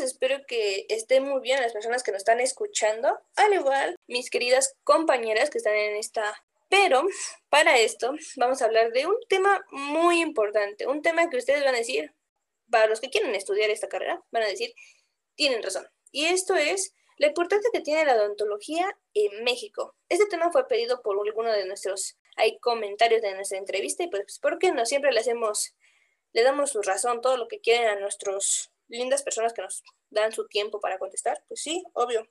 espero que estén muy bien las personas que nos están escuchando, al igual mis queridas compañeras que están en esta. Pero para esto vamos a hablar de un tema muy importante, un tema que ustedes van a decir, para los que quieren estudiar esta carrera, van a decir, tienen razón. Y esto es la importancia que tiene la odontología en México. Este tema fue pedido por alguno de nuestros hay comentarios de nuestra entrevista y pues ¿por qué no siempre le hacemos le damos su razón, todo lo que quieren a nuestros lindas personas que nos dan su tiempo para contestar? Pues sí, obvio,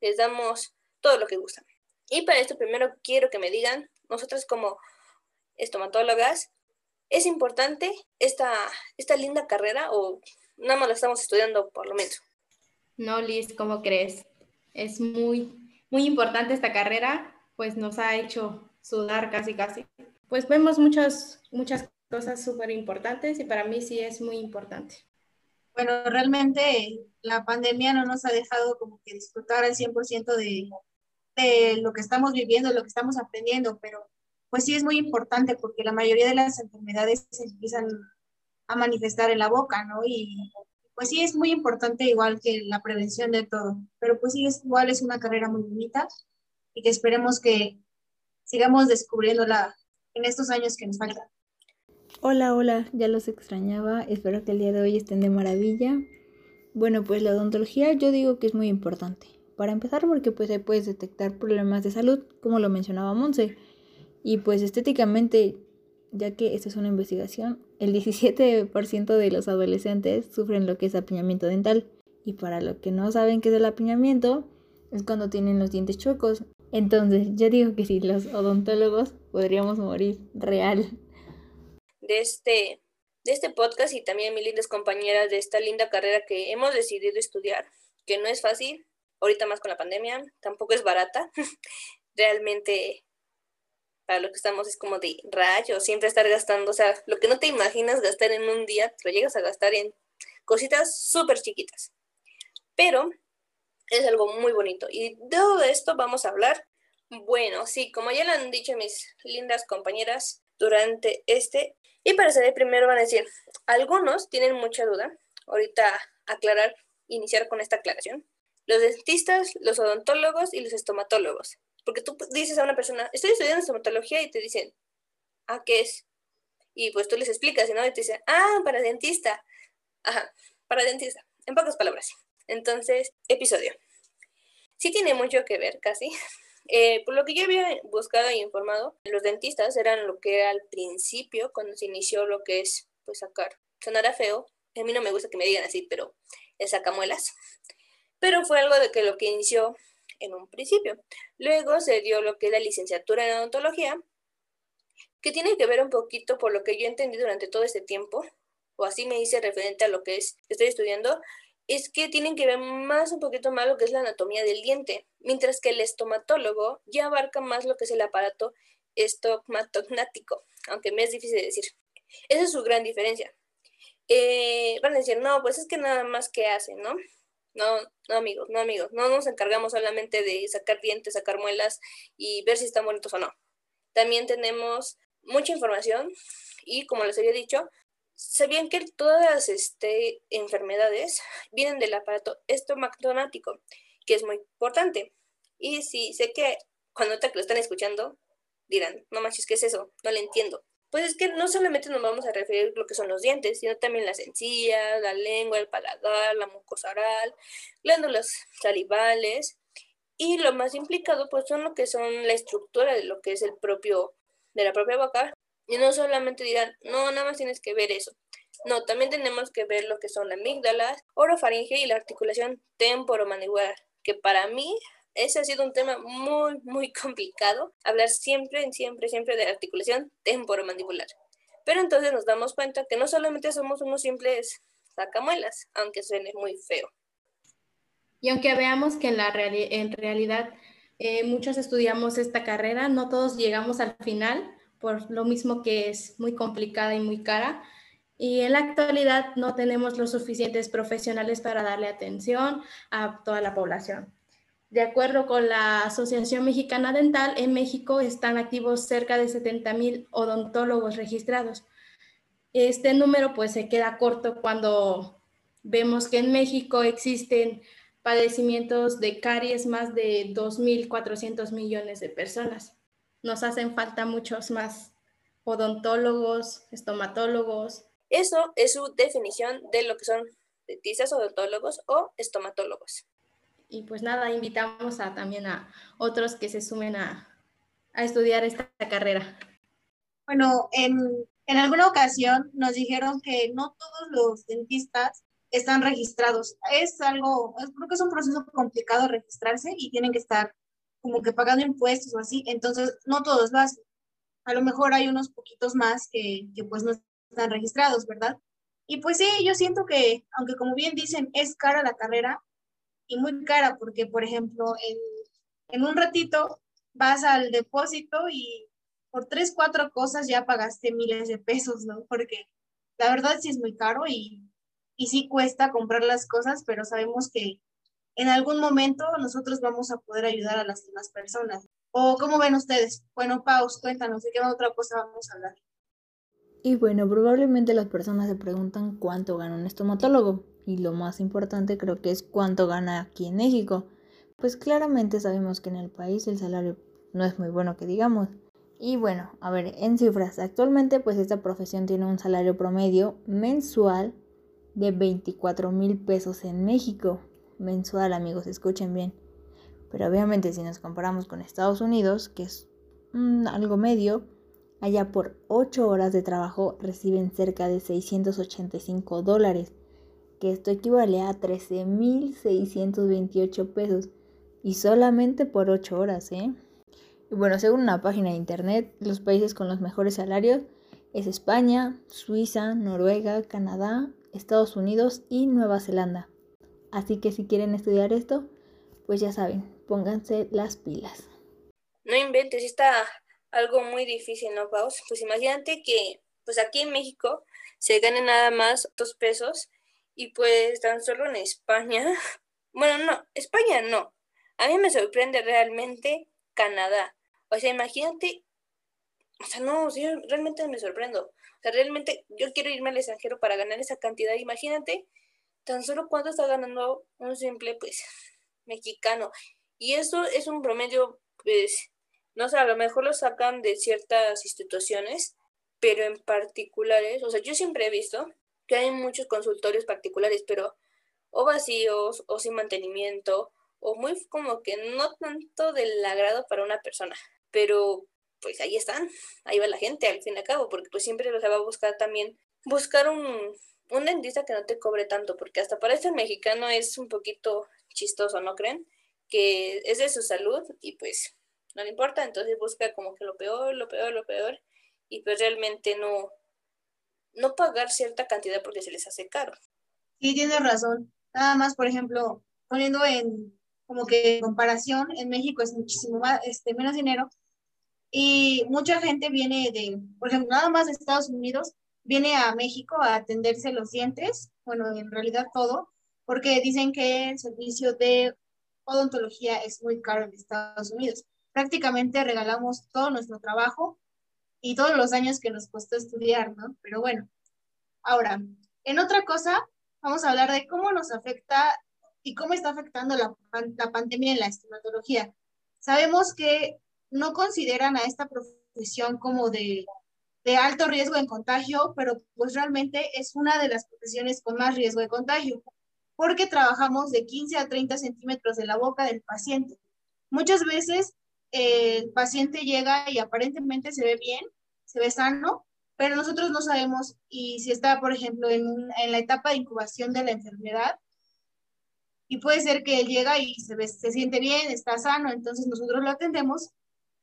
les damos todo lo que gustan. Y para esto primero quiero que me digan, nosotras como estomatólogas, ¿es importante esta, esta linda carrera o nada más la estamos estudiando por lo menos? No, Liz, ¿cómo crees? Es muy, muy importante esta carrera, pues nos ha hecho sudar casi, casi. Pues vemos muchas, muchas cosas súper importantes y para mí sí es muy importante. Bueno, realmente la pandemia no nos ha dejado como que disfrutar al 100% de, de lo que estamos viviendo, lo que estamos aprendiendo, pero pues sí es muy importante porque la mayoría de las enfermedades se empiezan a manifestar en la boca, ¿no? Y pues sí es muy importante igual que la prevención de todo, pero pues sí es igual es una carrera muy bonita y que esperemos que sigamos descubriéndola en estos años que nos faltan. Hola, hola, ya los extrañaba, espero que el día de hoy estén de maravilla. Bueno, pues la odontología yo digo que es muy importante. Para empezar porque pues ahí puedes detectar problemas de salud, como lo mencionaba Monse. Y pues estéticamente, ya que esta es una investigación, el 17% de los adolescentes sufren lo que es apiñamiento dental. Y para los que no saben qué es el apiñamiento, es cuando tienen los dientes chuecos. Entonces, ya digo que si los odontólogos podríamos morir real de este, de este podcast y también mis lindas compañeras de esta linda carrera que hemos decidido estudiar, que no es fácil, ahorita más con la pandemia, tampoco es barata. Realmente para lo que estamos es como de rayo, siempre estar gastando, o sea, lo que no te imaginas gastar en un día, lo llegas a gastar en cositas súper chiquitas. Pero es algo muy bonito. Y de todo esto vamos a hablar. Bueno, sí, como ya lo han dicho mis lindas compañeras durante este y para saber primero van a decir, algunos tienen mucha duda, ahorita aclarar, iniciar con esta aclaración, los dentistas, los odontólogos y los estomatólogos. Porque tú dices a una persona, estoy estudiando estomatología y te dicen, ¿ah, qué es? Y pues tú les explicas, ¿no? Y te dicen, ah, para dentista. Ajá, para dentista, en pocas palabras. Entonces, episodio. Sí tiene mucho que ver, casi, eh, por lo que yo había buscado e informado, los dentistas eran lo que era al principio, cuando se inició lo que es, pues, sacar. Sonará feo, a mí no me gusta que me digan así, pero es sacamuelas. Pero fue algo de que lo que inició en un principio. Luego se dio lo que es la licenciatura en odontología, que tiene que ver un poquito por lo que yo entendí durante todo este tiempo, o así me hice referente a lo que es, estoy estudiando, es que tienen que ver más un poquito más lo que es la anatomía del diente, mientras que el estomatólogo ya abarca más lo que es el aparato estomatognático, aunque me es difícil de decir. Esa es su gran diferencia. Eh, van a decir, no, pues es que nada más que hacen, ¿no? No, no amigos, no amigos, no nos encargamos solamente de sacar dientes, sacar muelas y ver si están bonitos o no. También tenemos mucha información y como les había dicho, ¿Sabían que todas este, enfermedades vienen del aparato estomactonático, que es muy importante? Y sí, sé que cuando te lo están escuchando, dirán, no manches, ¿qué es eso? No le entiendo. Pues es que no solamente nos vamos a referir a lo que son los dientes, sino también las encías, la lengua, el paladar, la mucosa oral, glándulas salivales. Y lo más implicado, pues son lo que son la estructura de lo que es el propio, de la propia boca, y no solamente dirán, no, nada más tienes que ver eso. No, también tenemos que ver lo que son la amígdalas, orofaringe y la articulación temporomandibular, que para mí ese ha sido un tema muy, muy complicado, hablar siempre, siempre, siempre de la articulación temporomandibular. Pero entonces nos damos cuenta que no solamente somos unos simples sacamuelas, aunque suene muy feo. Y aunque veamos que en, la en realidad eh, muchos estudiamos esta carrera, no todos llegamos al final, por lo mismo que es muy complicada y muy cara. Y en la actualidad no tenemos los suficientes profesionales para darle atención a toda la población. De acuerdo con la Asociación Mexicana Dental, en México están activos cerca de 70 mil odontólogos registrados. Este número pues se queda corto cuando Vemos que en México existen padecimientos de caries más de 2.400 millones de personas. Nos hacen falta muchos más odontólogos, estomatólogos. Eso es su definición de lo que son dentistas, odontólogos o estomatólogos. Y pues nada, invitamos a, también a otros que se sumen a, a estudiar esta carrera. Bueno, en, en alguna ocasión nos dijeron que no todos los dentistas están registrados. Es algo, creo que es un proceso complicado registrarse y tienen que estar como que pagando impuestos o así, entonces no todos lo hacen. A lo mejor hay unos poquitos más que, que pues no están registrados, ¿verdad? Y pues sí, yo siento que, aunque como bien dicen, es cara la carrera y muy cara, porque por ejemplo, en, en un ratito vas al depósito y por tres, cuatro cosas ya pagaste miles de pesos, ¿no? Porque la verdad sí es muy caro y, y sí cuesta comprar las cosas, pero sabemos que en algún momento nosotros vamos a poder ayudar a las demás personas. ¿O cómo ven ustedes? Bueno, Paus, cuéntanos, ¿de qué otra cosa vamos a hablar? Y bueno, probablemente las personas se preguntan cuánto gana un estomatólogo. Y lo más importante creo que es cuánto gana aquí en México. Pues claramente sabemos que en el país el salario no es muy bueno que digamos. Y bueno, a ver, en cifras, actualmente pues esta profesión tiene un salario promedio mensual de 24 mil pesos en México. Mensual, amigos, escuchen bien. Pero obviamente si nos comparamos con Estados Unidos, que es mm, algo medio, allá por 8 horas de trabajo reciben cerca de 685 dólares, que esto equivale a 13.628 pesos. Y solamente por 8 horas, ¿eh? Y bueno, según una página de internet, los países con los mejores salarios es España, Suiza, Noruega, Canadá, Estados Unidos y Nueva Zelanda. Así que si quieren estudiar esto, pues ya saben, pónganse las pilas. No inventes, está algo muy difícil, ¿no, Paus? Pues imagínate que pues aquí en México se ganen nada más dos pesos y pues tan solo en España, bueno, no, España no. A mí me sorprende realmente Canadá. O sea, imagínate, o sea, no, realmente me sorprendo. O sea, realmente yo quiero irme al extranjero para ganar esa cantidad. Imagínate tan solo cuánto está ganando un simple, pues, mexicano. Y eso es un promedio, pues, no sé, a lo mejor lo sacan de ciertas instituciones, pero en particulares, o sea, yo siempre he visto que hay muchos consultorios particulares, pero o vacíos, o sin mantenimiento, o muy como que no tanto del agrado para una persona. Pero pues ahí están, ahí va la gente al fin y al cabo, porque pues siempre se va a buscar también, buscar un, un dentista que no te cobre tanto, porque hasta para este mexicano es un poquito chistoso, ¿no creen? Que es de su salud y pues no le importa, entonces busca como que lo peor, lo peor, lo peor, y pues realmente no, no pagar cierta cantidad porque se les hace caro. Sí, tienes razón. Nada más, por ejemplo, poniendo en como que en comparación, en México es muchísimo más, este, menos dinero, y mucha gente viene de, por ejemplo, nada más de Estados Unidos, viene a México a atenderse los dientes, bueno, en realidad todo, porque dicen que el servicio de odontología es muy caro en Estados Unidos prácticamente regalamos todo nuestro trabajo y todos los años que nos costó estudiar, ¿no? Pero bueno, ahora, en otra cosa, vamos a hablar de cómo nos afecta y cómo está afectando la, la pandemia en la estomatología. Sabemos que no consideran a esta profesión como de, de alto riesgo de contagio, pero pues realmente es una de las profesiones con más riesgo de contagio, porque trabajamos de 15 a 30 centímetros de la boca del paciente. Muchas veces el paciente llega y aparentemente se ve bien, se ve sano, pero nosotros no sabemos y si está, por ejemplo, en, en la etapa de incubación de la enfermedad, y puede ser que él llega y se siente bien, está sano, entonces nosotros lo atendemos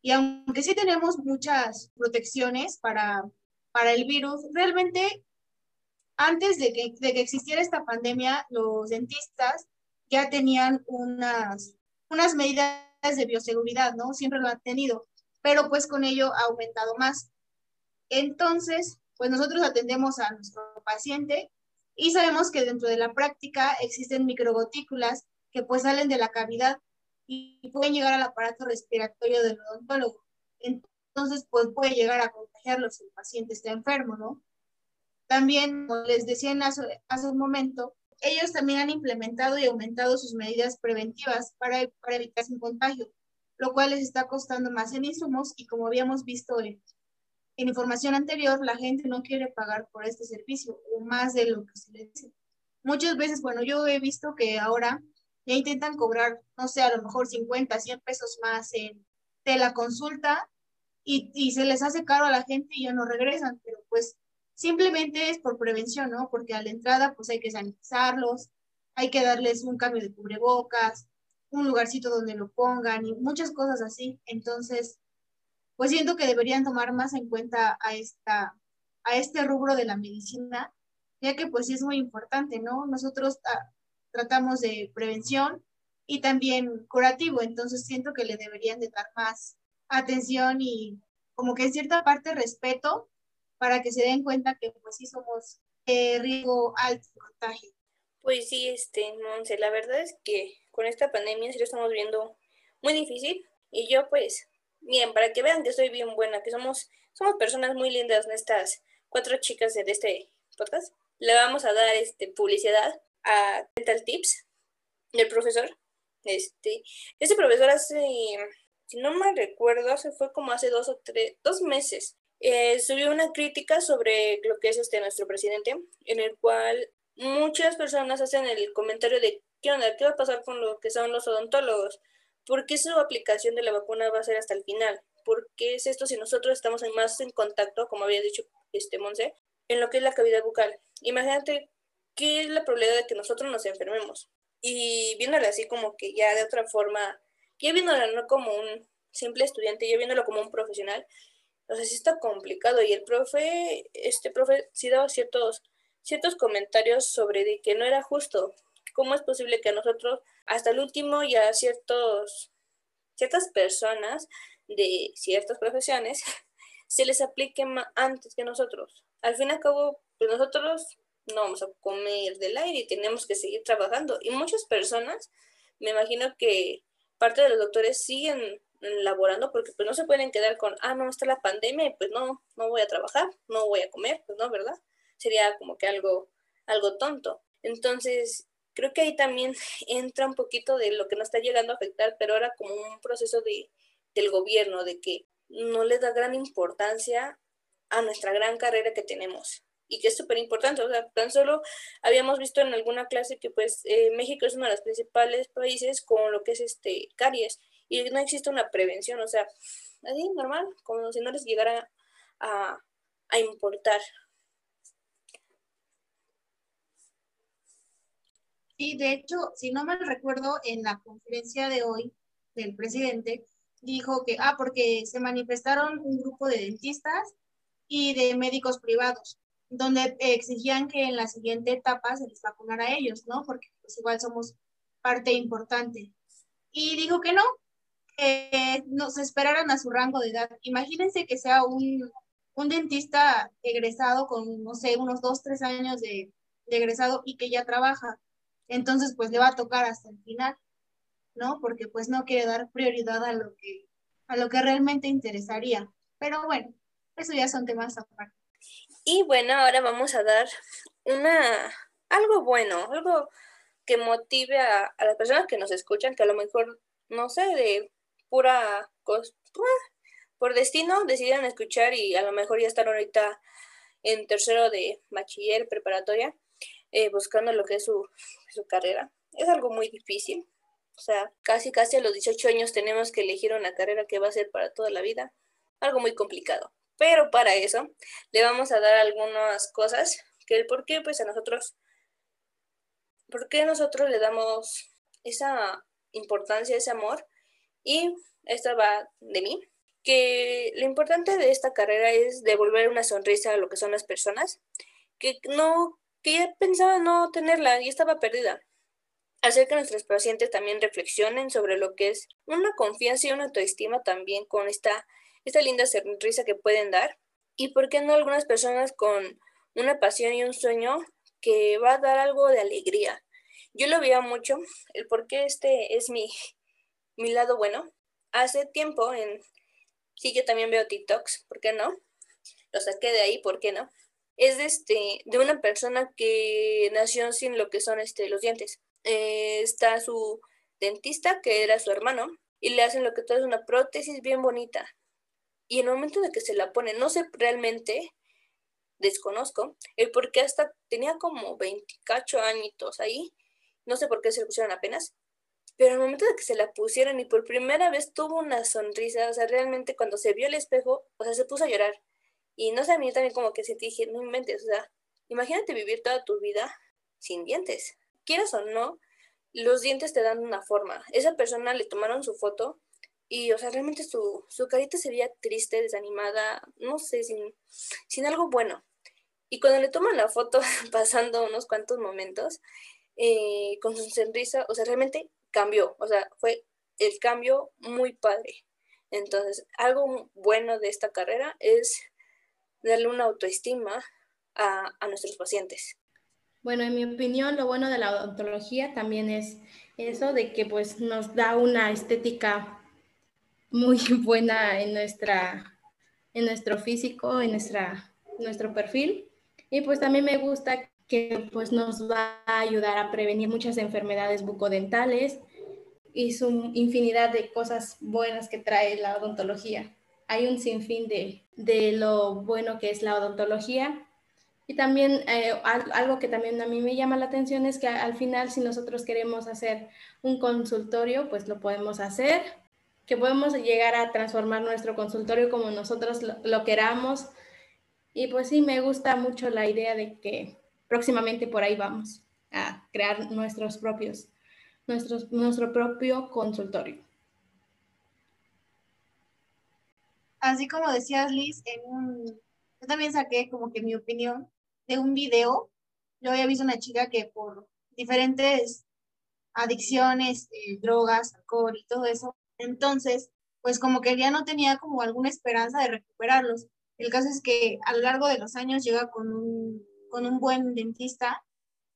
y aunque sí tenemos muchas protecciones para, para el virus, realmente antes de que, de que existiera esta pandemia, los dentistas ya tenían unas, unas medidas de bioseguridad, ¿no? Siempre lo han tenido, pero pues con ello ha aumentado más. Entonces, pues nosotros atendemos a nuestro paciente y sabemos que dentro de la práctica existen microgotículas que pues salen de la cavidad y pueden llegar al aparato respiratorio del odontólogo. Entonces, pues puede llegar a contagiarlo si el paciente está enfermo, ¿no? También, como les decía hace, hace un momento, ellos también han implementado y aumentado sus medidas preventivas para, para evitar un contagio, lo cual les está costando más en insumos y como habíamos visto en, en información anterior, la gente no quiere pagar por este servicio o más de lo que se le dice. Muchas veces, bueno, yo he visto que ahora ya intentan cobrar, no sé, a lo mejor 50, 100 pesos más en, de la consulta y, se les hace caro a la gente y ya no regresan, pero pues simplemente es por prevención, ¿no? Porque a la entrada pues hay que sanitizarlos, hay que darles un cambio de cubrebocas, un lugarcito donde lo pongan y muchas cosas así. Entonces, pues siento que deberían tomar más en cuenta a, esta, a este rubro de la medicina, ya que pues sí es muy importante, ¿no? Nosotros ah, tratamos de prevención y también curativo, entonces siento que le deberían de dar más atención y como que en cierta parte respeto para que se den cuenta que pues sí somos eh, riesgo alto de contagio. Pues sí, este, Monse, la verdad es que con esta pandemia sí lo estamos viendo muy difícil y yo pues, bien, para que vean que soy bien buena, que somos, somos personas muy lindas, estas cuatro chicas de este podcast, le vamos a dar este publicidad a Dental Tips del profesor. Este, este profesor hace, si no me recuerdo, se fue como hace dos o tres, dos meses, eh, subió una crítica sobre lo que es este nuestro presidente, en el cual muchas personas hacen el comentario de qué onda, qué va a pasar con lo que son los odontólogos, por qué su aplicación de la vacuna va a ser hasta el final, por qué es esto si nosotros estamos más en contacto, como había dicho este Monse, en lo que es la cavidad bucal. Imagínate qué es la probabilidad de que nosotros nos enfermemos. Y viéndolo así como que ya de otra forma, ya viéndolo no como un simple estudiante, ya viéndolo como un profesional, o sea, sí está complicado. Y el profe, este profe sí daba ciertos, ciertos comentarios sobre de que no era justo. ¿Cómo es posible que a nosotros, hasta el último, ya ciertos, ciertas personas de ciertas profesiones, se les aplique antes que nosotros? Al fin y al cabo, pues nosotros no vamos a comer del aire y tenemos que seguir trabajando. Y muchas personas, me imagino que parte de los doctores siguen laborando porque pues no se pueden quedar con, ah, no, está la pandemia y pues no, no voy a trabajar, no voy a comer, pues no, ¿verdad? Sería como que algo, algo tonto. Entonces, creo que ahí también entra un poquito de lo que nos está llegando a afectar, pero ahora como un proceso de, del gobierno, de que no le da gran importancia a nuestra gran carrera que tenemos y que es súper importante. O sea, tan solo habíamos visto en alguna clase que pues eh, México es uno de los principales países con lo que es este caries y no existe una prevención, o sea, así normal, como si no les llegara a, a importar. Sí, de hecho, si no me recuerdo, en la conferencia de hoy del presidente, dijo que, ah, porque se manifestaron un grupo de dentistas y de médicos privados donde exigían que en la siguiente etapa se les vacunara a ellos, ¿no? Porque pues igual somos parte importante. Y dijo que no, que nos esperaran a su rango de edad. Imagínense que sea un, un dentista egresado con, no sé, unos dos, tres años de, de egresado y que ya trabaja. Entonces, pues le va a tocar hasta el final, ¿no? Porque pues no quiere dar prioridad a lo que, a lo que realmente interesaría. Pero bueno, eso ya son temas aparte. Y bueno, ahora vamos a dar una algo bueno, algo que motive a, las personas que nos escuchan, que a lo mejor, no sé, de pura por destino decidieron escuchar y a lo mejor ya están ahorita en tercero de bachiller preparatoria eh, buscando lo que es su, su carrera. Es algo muy difícil. O sea, casi casi a los 18 años tenemos que elegir una carrera que va a ser para toda la vida. Algo muy complicado. Pero para eso le vamos a dar algunas cosas que el por qué, pues a nosotros, ¿por qué nosotros le damos esa importancia, ese amor? Y esto va de mí, que lo importante de esta carrera es devolver una sonrisa a lo que son las personas, que no, que ya pensaba no tenerla y estaba perdida. Hacer que nuestros pacientes también reflexionen sobre lo que es una confianza y una autoestima también con esta esta linda sonrisa que pueden dar. Y por qué no algunas personas con una pasión y un sueño que va a dar algo de alegría. Yo lo veía mucho, el por qué este es mi, mi lado bueno. Hace tiempo en... Sí, yo también veo TikToks, ¿por qué no? Lo saqué de ahí, ¿por qué no? es de, este, de una persona que nació sin lo que son este, los dientes. Eh, está su dentista, que era su hermano, y le hacen lo que todo es una prótesis bien bonita. Y en el momento de que se la pone, no sé realmente, desconozco, el por qué hasta tenía como 28 añitos ahí, no sé por qué se lo pusieron apenas, pero el momento de que se la pusieron y por primera vez tuvo una sonrisa, o sea, realmente cuando se vio el espejo, o sea, se puso a llorar. Y no sé, a mí también como que sentí, dije, no inventes, o sea, imagínate vivir toda tu vida sin dientes. Quieras o no, los dientes te dan una forma. Esa persona le tomaron su foto y, o sea, realmente su, su carita se veía triste, desanimada, no sé, sin, sin algo bueno. Y cuando le toman la foto, pasando unos cuantos momentos, eh, con su sonrisa, o sea, realmente cambió, o sea, fue el cambio muy padre. Entonces, algo bueno de esta carrera es darle una autoestima a, nuestros pacientes. Bueno, en mi opinión, lo bueno de la odontología también es eso de que pues nos da una estética muy buena en nuestra en nuestro físico, en nuestra nuestro perfil. Y pues también me gusta que pues nos va a ayudar a prevenir muchas enfermedades bucodentales y su infinidad de cosas buenas que trae la odontología. Hay un sinfín de, de lo bueno que es la odontología. Y también eh, algo que también a mí me llama la atención es que al final si nosotros queremos hacer un consultorio, pues lo podemos hacer, que podemos llegar a transformar nuestro consultorio como nosotros lo, queramos. Y pues sí, me gusta mucho la idea de que próximamente por ahí vamos a crear nuestros propios, nuestros, nuestro propio consultorio. así como decías Liz, en un, yo también saqué como que mi opinión de un video. Yo había visto una chica que por diferentes adicciones, eh, drogas, alcohol y todo eso, entonces, pues como que ya no tenía como alguna esperanza de recuperarlos. El caso es que a lo largo de los años llega con un, con un buen dentista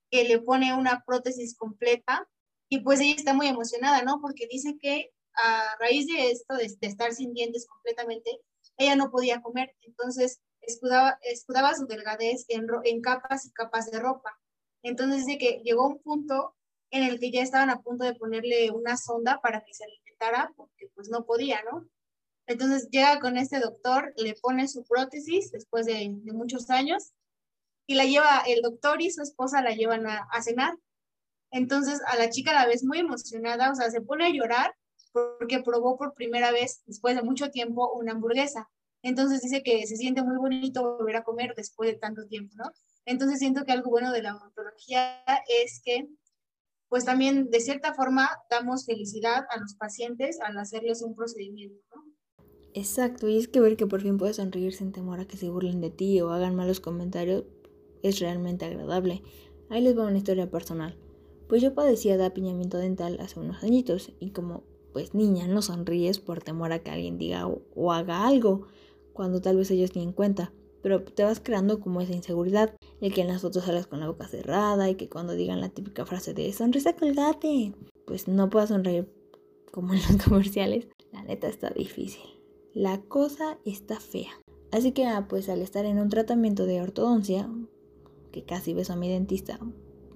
que le pone una prótesis completa y pues ella está muy emocionada, ¿no? Porque dice que a raíz de esto, de, estar sin dientes completamente, ella no podía comer, entonces escudaba, escudaba su delgadez en, en capas y capas de ropa. Entonces dice que llegó un punto en el que ya estaban a punto de ponerle una sonda para que se porque pues no podía, ¿no? Entonces llega con este doctor, le pone su prótesis después de, muchos años y la lleva, el doctor y su esposa la llevan a, a cenar. Entonces a la chica la ves muy emocionada, o sea, se pone a llorar porque probó por primera vez, después de mucho tiempo, una hamburguesa. Entonces dice que se siente muy bonito volver a comer después de tanto tiempo, ¿no? Entonces siento que algo bueno de la odontología es que, pues también de cierta forma damos felicidad a los pacientes al hacerles un procedimiento, ¿no? Exacto, y es que ver que por fin puedes sonreír sin temor a que se burlen de ti o hagan malos comentarios es realmente agradable. Ahí les va una historia personal. Pues yo padecía de apiñamiento dental hace unos añitos y como pues niña, no sonríes por temor a que alguien diga o, haga algo, cuando tal vez ellos ni en cuenta. Pero te vas creando como esa inseguridad, el que en las fotos sales con la boca cerrada y que cuando digan la típica frase de sonrisa colgate, pues no puedas sonreír como en los comerciales. La neta está difícil. La cosa está fea. Así que ah, pues al estar en un tratamiento de ortodoncia, que casi beso a mi dentista,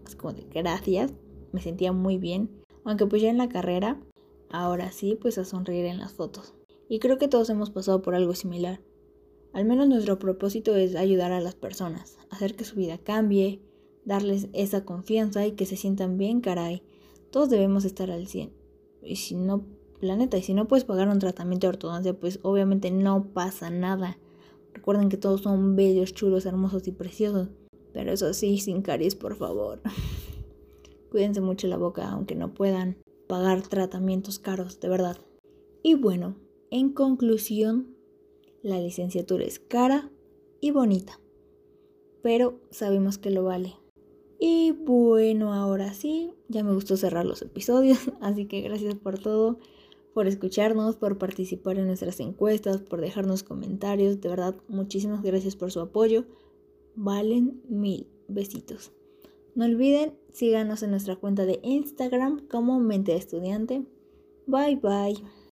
es como de gracias, me sentía muy bien. Aunque pues ya en la carrera Ahora sí, pues a sonreír en las fotos. Y creo que todos hemos pasado por algo similar. Al menos nuestro propósito es ayudar a las personas, hacer que su vida cambie, darles esa confianza y que se sientan bien, caray. Todos debemos estar al 100. Y si no, planeta, y si no puedes pagar un tratamiento de ortodoncia, pues obviamente no pasa nada. Recuerden que todos son bellos, chulos, hermosos y preciosos. Pero eso sí, sin caries, por favor. Cuídense mucho la boca, aunque no puedan pagar tratamientos caros, de verdad. Y bueno, en conclusión, la licenciatura es cara y bonita, pero sabemos que lo vale. Y bueno, ahora sí, ya me gustó cerrar los episodios, así que gracias por todo, por escucharnos, por participar en nuestras encuestas, por dejarnos comentarios, de verdad, muchísimas gracias por su apoyo. Valen mil besitos. No olviden, síganos en nuestra cuenta de Instagram como Mente Estudiante. Bye bye.